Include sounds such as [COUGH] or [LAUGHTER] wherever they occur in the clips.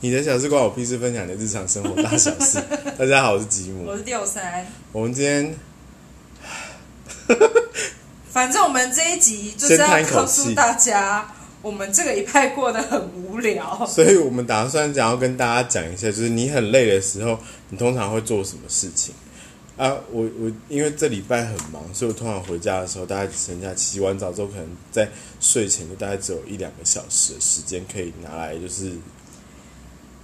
你的小事关我屁事，分享你的日常生活大小事。[LAUGHS] 大家好，我是吉姆我。是六三。我们今天 [LAUGHS] 反正我们这一集就是要告诉大家，我们这个一派过得很无聊。所以我们打算想要跟大家讲一下，就是你很累的时候，你通常会做什么事情啊？我我因为这礼拜很忙，所以我通常回家的时候，大概只剩下洗完澡之后，可能在睡前就大概只有一两个小时的时间可以拿来，就是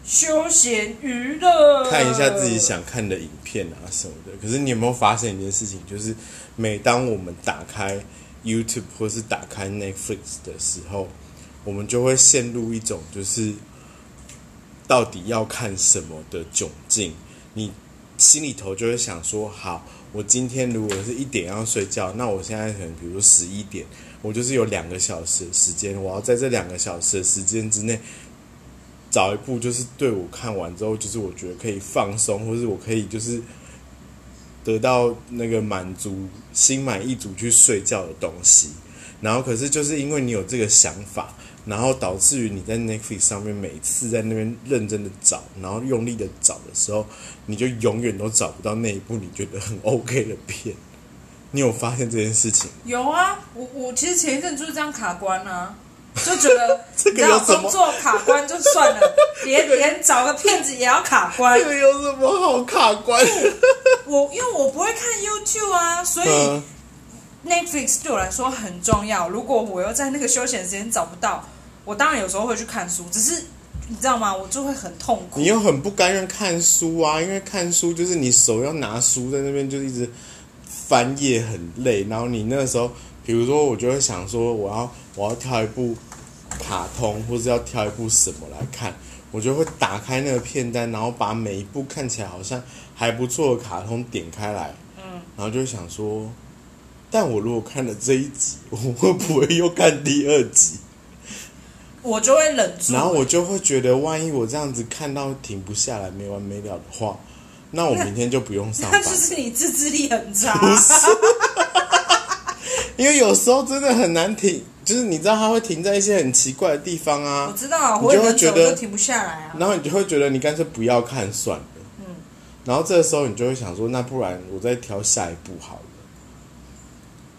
休闲娱乐，看一下自己想看的影片啊什么的。可是你有没有发现一件事情，就是每当我们打开 YouTube 或是打开 Netflix 的时候，我们就会陷入一种就是到底要看什么的窘境。你心里头就会想说：好，我今天如果是一点要睡觉，那我现在可能比如十一点，我就是有两个小时的时间，我要在这两个小时的时间之内。找一部就是对我看完之后，就是我觉得可以放松，或是我可以就是得到那个满足、心满意足去睡觉的东西。然后，可是就是因为你有这个想法，然后导致于你在 Netflix 上面每次在那边认真的找，然后用力的找的时候，你就永远都找不到那一部你觉得很 [LAUGHS] OK 的片。你有发现这件事情？有啊，我我其实前一阵就是这样卡关啊，就觉得这个你知道有什么工作卡关就算了，[LAUGHS] 连连找个骗子也要卡关这。个有什么好卡关？我因为我不会看 YouTube 啊，所以嗯，Netflix 对我来说很重要。如果我又在那个休闲时间找不到，我当然有时候会去看书，只是你知道吗？我就会很痛苦你。又很不甘愿看书啊，因为看书就是你手要拿书在那边就一直翻页很累，然后你那个时候，比如说我就会想说我要我要挑一部卡通，或是要挑一部什么来看，我就会打开那个片单，然后把每一部看起来好像还不错的卡通点开来，嗯，然后就想说，但我如果看了这一集，我会不会又看第二集？[LAUGHS] 我就会忍住。然后我就会觉得，万一我这样子看到停不下来、没完没了的话，那我明天就不用上 [LAUGHS] 那班就。是你自制力很差。不是，[LAUGHS] 因为有时候真的很难停，就是你知道它会停在一些很奇怪的地方啊我啊，知道啊，就会觉得停不下来啊。然后你就会觉得你干脆不要看算了。嗯，然后这个时候你就会想说，那不然我再挑下一部好了，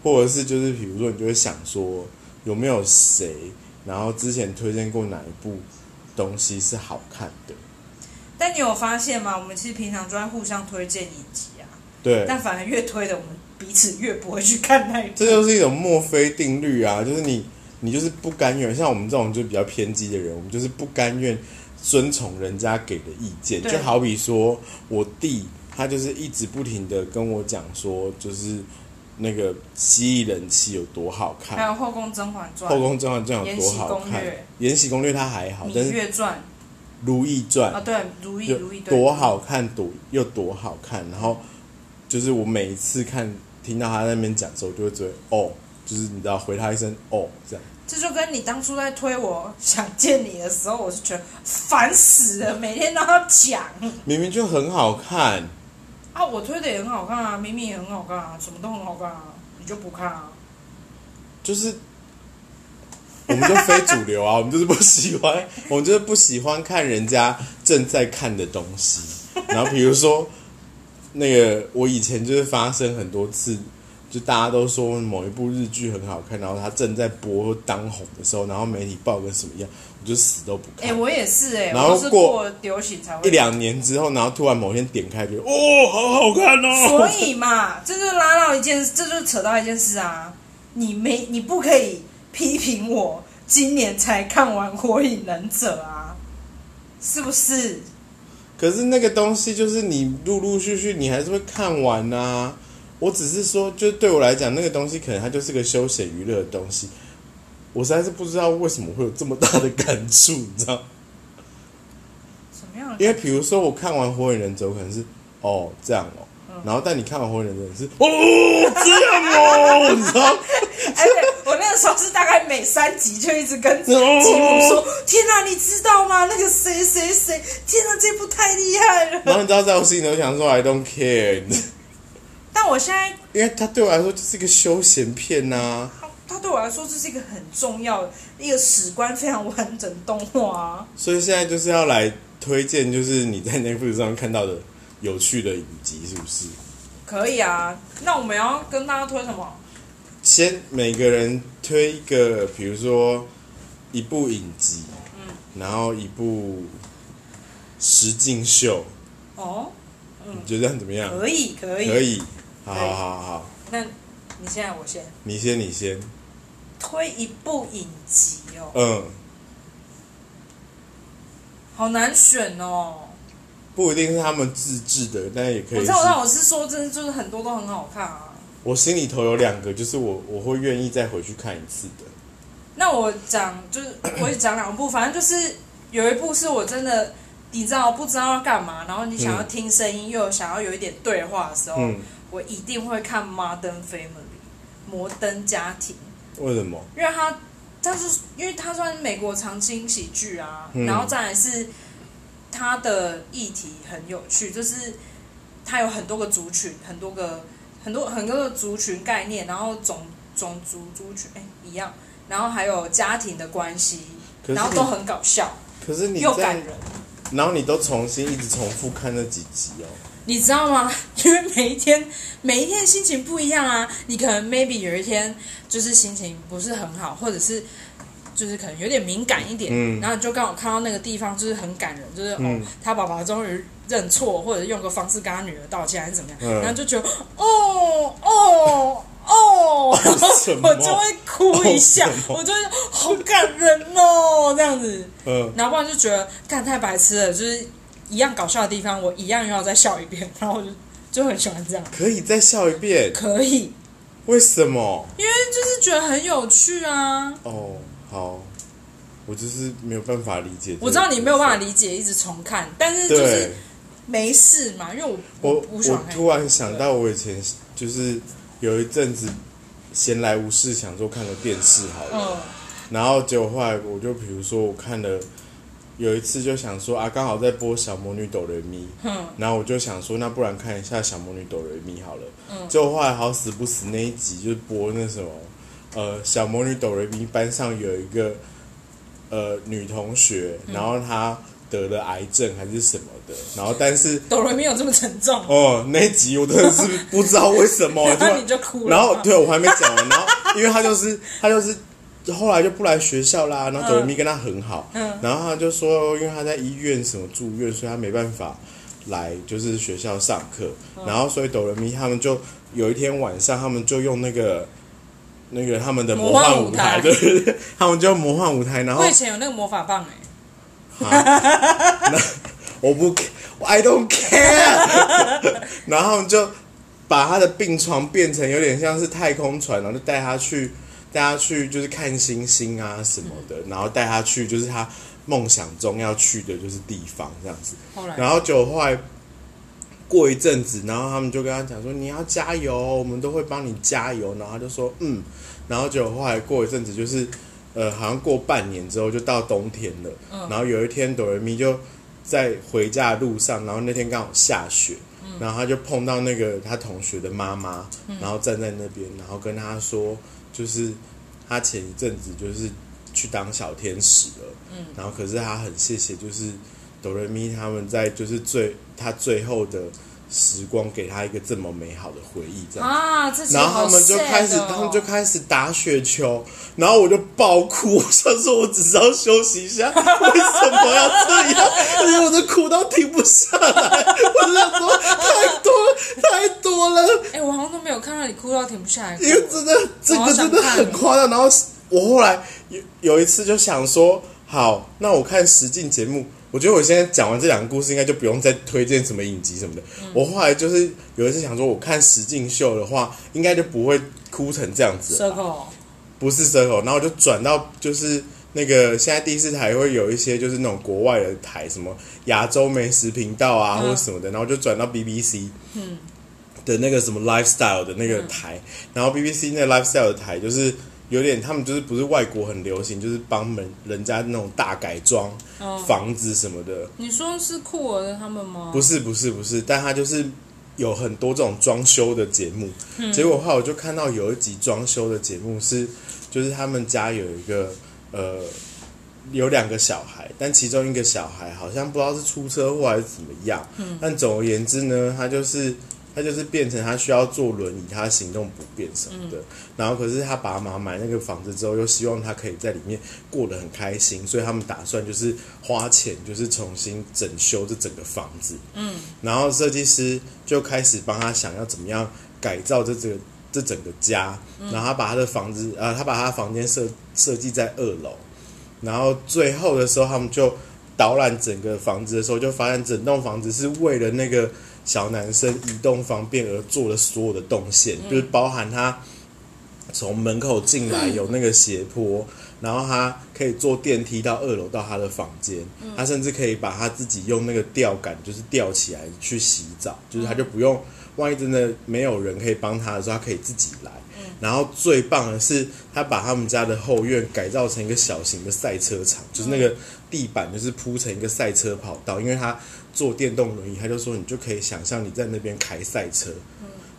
或者是就是比如说你就会想说有没有谁，然后之前推荐过哪一部东西是好看的，但你有发现吗？我们其实平常都在互相推荐影集啊，对，但反而越推的，我们彼此越不会去看那一部。这就是一种墨菲定律啊，就是你你就是不甘愿，像我们这种就比较偏激的人，我们就是不甘愿遵从人家给的意见。就好比说我弟，他就是一直不停的跟我讲说，就是那个蜥蜴人气有多好看还看，有《后宫甄嬛传后》宫甄嬛传有多好看延禧攻略它还好，《但是《芈月传如懿传》》啊，对，《如懿》如懿多好看，多又多好看。然后就是我每一次看听到他在那边讲的时候，我就会觉得哦，就是你知道回他一声哦这样。这就跟你当初在推我想见你的时候，我是觉得烦死了，每天都要讲明明就很好看，啊。我推的也很好看啊，明明也很好看啊，什么都很好看啊，你就不看啊？就是我们就非主流啊，[LAUGHS] 我们就是不喜欢，我们就是不喜欢看人家正在看的东西。然后比如说那个，我以前就是发生很多次，就大家都说某一部日剧很好看，然后它正在播当红的时候，然后媒体报跟什么样，我就死都不哎、看。我也是哎、然后过流行才会一两年之后，然后突然某天点开，觉得哦，好好看哦。所以嘛，这就拉到一件，这就扯到一件事啊，你没你不可以批评我今年才看完《火影忍者》啊，是不是？可是那个东西就是你陆陆续续你还是会看完呐、我只是说，就对我来讲，那个东西可能它就是个休闲娱乐的东西。我实在是不知道为什么会有这么大的感触，你知道？什么样的？因为比如说我看完《火影忍者》，我可能是哦这样哦，嗯然后但你看完《火影忍者》你是哦这样哦，你知道？而且我那个时候是大概每三集就一直跟吉姆哦说：“天哪、你知道吗？那个谁谁谁，天哪、这部太厉害了。然后你知道，在我心里头想说 I don't care，你知道”但我现在因为它对我来说就是一个休闲片呐、它它对我来说这是一个很重要的一个史观非常完整动画啊。所以现在就是要来推荐就是你在 Netflix 上看到的有趣的影集，是不是？可以啊。那我们要跟大家推什么？先每个人推一个，比如说一部影集，嗯，然后一部实境秀，哦，你觉得怎么样？可以，可以，可。以，好好好好，那你现在，我先。你先，你先，推一部影集哦，嗯，好难选哦。不一定是他们自制的，但也可以是我知道，但我是说真的，就是很多都很好看啊。我心里头有两个，就是我我会愿意再回去看一次的。那我讲就是 [COUGHS] 我也讲两部，反正就是有一部是我真的你知道不知道要干嘛，然后你想要听声音，又想要有一点对话的时候，嗯，我一定会看《Modern Family》摩登家庭，为什么？因为它它是因为它算是美国常青喜剧啊，嗯然后再来是它的议题很有趣，就是它有很多个族群，很多个很多很多的族群概念，然后种种族族群哎一样，然后还有家庭的关系，可是然后都很搞笑可是你在又感人。然后你都重新一直重复看那几集哦。你知道吗？[LAUGHS] 因为每一天每一天心情不一样啊，你可能 maybe 有一天就是心情不是很好，或者是就是可能有点敏感一点，嗯然后你就刚好看到那个地方就是很感人，就是、嗯哦，他爸爸终于认错，或者用个方式跟他女儿道歉还是怎么样，嗯然后就觉得哦哦哦，然后什么我就会哭一下哦什，么我就会好感人哦这样子，嗯，然后不然就觉得干太白痴了，就是一样搞笑的地方，我一样又要再笑一遍，然后我就就很喜欢这样。可以再笑一遍？可以，为什么？因为就是觉得很有趣啊。哦，好，我就是没有办法理解。我知道你没有办法理解，一直重看，但是就对是，没事嘛，因为我我。我突然想到，我以前就是有一阵子闲来无事，想说看个电视好了，嗯然后结果后来我就比如说我看了。有一次就想说啊，刚好在播《小魔女哆瑞咪》，嗯，然后我就想说，那不然看一下《小魔女哆瑞咪》好了。嗯结果后来好死不死那一集就是播那什么，呃，小魔女哆瑞咪班上有一个呃女同学，嗯然后她得了癌症还是什么的，然后但是哆瑞咪有这么沉重，哦那一集我真的是不知道为什么，[LAUGHS] 然后你就哭了。然后对我还没讲完，然后因为他就是他就是后来就不来学校啦，然后哆瑞咪跟他很好，嗯。然后他就说因为他在医院什么住院，所以他没办法来就是学校上课，嗯。然后所以哆瑞咪他们就有一天晚上，他们就用那个。那个他们的魔幻舞台，对对对，他们就用魔幻舞台，然后我以前有那个魔法棒哎、啊那 [LAUGHS] 我不，I don't care。[LAUGHS] 然后就把他的病床变成有点像是太空船，然后就带他去，带他去就是看星星啊什么的，然后带他去就是他梦想中要去的就是地方这样子。然后就后来过一阵子，然后他们就跟他讲说你要加油，我们都会帮你加油。然后他就说嗯，然后就后来过一阵子就是。呃，好像过半年之后就到冬天了，嗯。然后有一天哆瑞咪就在回家的路上，然后那天刚好下雪，然后他就碰到那个他同学的妈妈，然后站在那边，然后跟他说，就是他前一阵子就是去当小天使了，嗯。然后可是他很谢谢，就是哆瑞咪他们在就是最他最后的时光给他一个这么美好的回忆，这样子。啊，然后他们就开始，他们就开始打雪球，然后我就爆哭，我想说我只是要休息一下，[LAUGHS] 为什么要这样？因为我的哭到停不下来，[LAUGHS] 我就想说太多，太多了，哎、我好像都没有看到你哭到停不下来。因为真的这个真的很夸张。然后我后来有有一次就想说，好，那我看实境节目。我觉得我现在讲完这两个故事，应该就不用再推荐什么影集什么的。我后来就是有一次想说，我看石进秀的话，应该就不会哭成这样子不是 circle，然后我就转到就是那个现在第四台会有一些就是那种国外的台，什么亚洲美食频道啊、嗯。或者什么的，然后就转到 BBC 嗯。的那个什么 lifestyle 的那个台，然后 BBC 那个 lifestyle 的台就是有点他们就是不是外国很流行，就是帮人人家那种大改装嗯，房子什么的，你说是酷儿的他们吗？不是不是不是，但他就是有很多这种装修的节目。嗯结果后来我就看到有一集装修的节目是，就是他们家有一个呃有两个小孩，但其中一个小孩好像不知道是出车祸还是怎么样。嗯，但总而言之呢，他就是他就是变成他需要坐轮椅，他行动不便什么的。然后可是他爸妈买那个房子之后，又希望他可以在里面过得很开心，所以他们打算就是花钱，就是重新整修这整个房子。嗯，然后设计师就开始帮他想要怎么样改造这这个这整个家。然后他把他的房子，呃，他把他的房间设设计在二楼。然后最后的时候，他们就导览整个房子的时候，就发现整栋房子是为了那个小男生移动方便而做的所有的动线，就是包含他从门口进来有那个斜坡，然后他可以坐电梯到二楼到他的房间，他甚至可以把他自己用那个吊杆就是吊起来去洗澡，就是他就不用，万一真的没有人可以帮他的时候，他可以自己来。然后最棒的是，他把他们家的后院改造成一个小型的赛车场，就是那个地板就是铺成一个赛车跑道。因为他坐电动轮椅，他就说你就可以想象你在那边开赛车。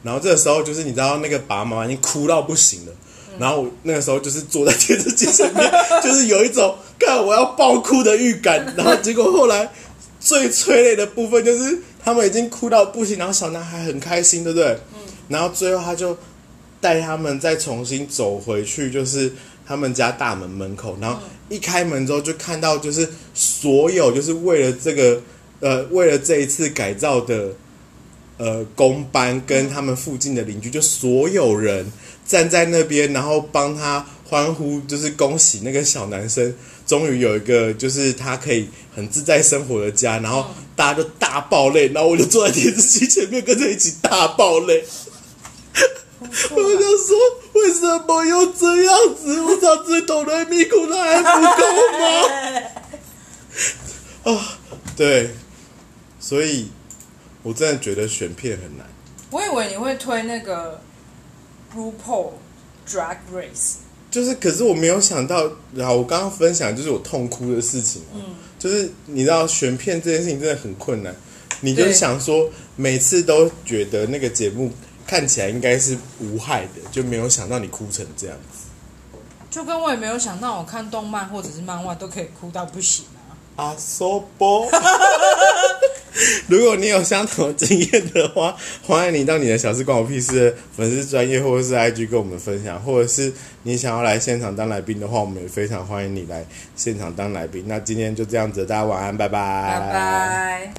然后这个时候就是你知道那个爸爸妈妈已经哭到不行了。然后那个时候就是坐在电视机前面，[LAUGHS] 就是有一种看我要爆哭的预感。然后结果后来最催泪的部分就是他们已经哭到不行，然后小男孩很开心，对不对？嗯。然后最后他就。带他们再重新走回去，就是他们家大门门口，然后一开门之后就看到，就是所有就是为了这个呃，为了这一次改造的呃工班跟他们附近的邻居，就所有人站在那边，然后帮他欢呼，就是恭喜那个小男生终于有一个就是他可以很自在生活的家，然后大家就大爆泪，然后我就坐在电视机前面跟着一起大爆泪。我就说，为什么要这样子？我上次抖了咪咕的还不够吗？[LAUGHS] 啊，对，所以我真的觉得选片很难。我以为你会推那个《RuPaul Drag Race》，就是，可是我没有想到，然后我刚刚分享就是我痛哭的事情嗯，就是你知道选片这件事情真的很困难，你就想说，每次都觉得那个节目。看起来应该是无害的，就没有想到你哭成这样子。就跟我也没有想到，我看动漫或者是漫画都可以哭到不行啊！啊，so [LAUGHS] [LAUGHS] 如果你有相同经验的话，欢迎你到你的小事关我屁事粉丝专业或者是 IG 跟我们分享，或者是你想要来现场当来宾的话，我们也非常欢迎你来现场当来宾。那今天就这样子，大家晚安，拜拜，拜拜。